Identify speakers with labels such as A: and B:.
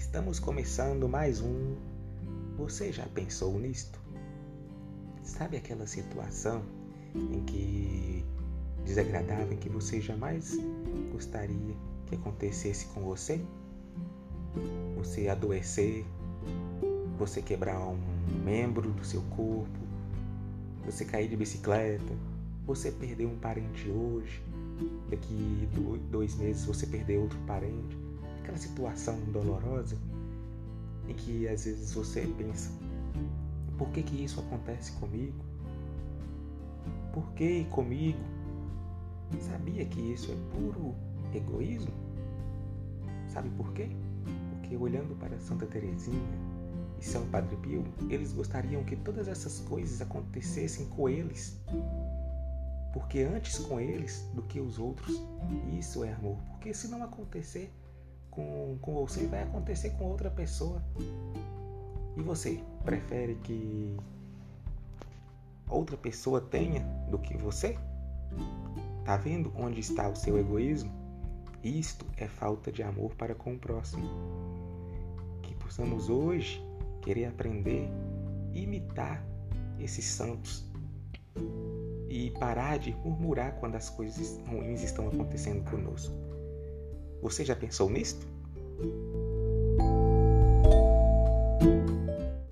A: Estamos começando mais um. Você já pensou nisto? Sabe aquela situação em que desagradável em que você jamais gostaria que acontecesse com você? Você adoecer, você quebrar um membro do seu corpo, você cair de bicicleta, você perder um parente hoje, daqui dois meses você perder outro parente, aquela situação dolorosa em que às vezes você pensa: por que, que isso acontece comigo? Por que comigo? Sabia que isso é puro egoísmo? Sabe por quê? Porque olhando para Santa Teresinha e São Padre Pio, eles gostariam que todas essas coisas acontecessem com eles porque antes com eles do que os outros. Isso é amor. Porque se não acontecer com, com você, vai acontecer com outra pessoa. E você prefere que outra pessoa tenha do que você? Tá vendo onde está o seu egoísmo? Isto é falta de amor para com o próximo. Que possamos hoje querer aprender, imitar esses santos e parar de murmurar quando as coisas ruins estão acontecendo conosco. Você já pensou nisto?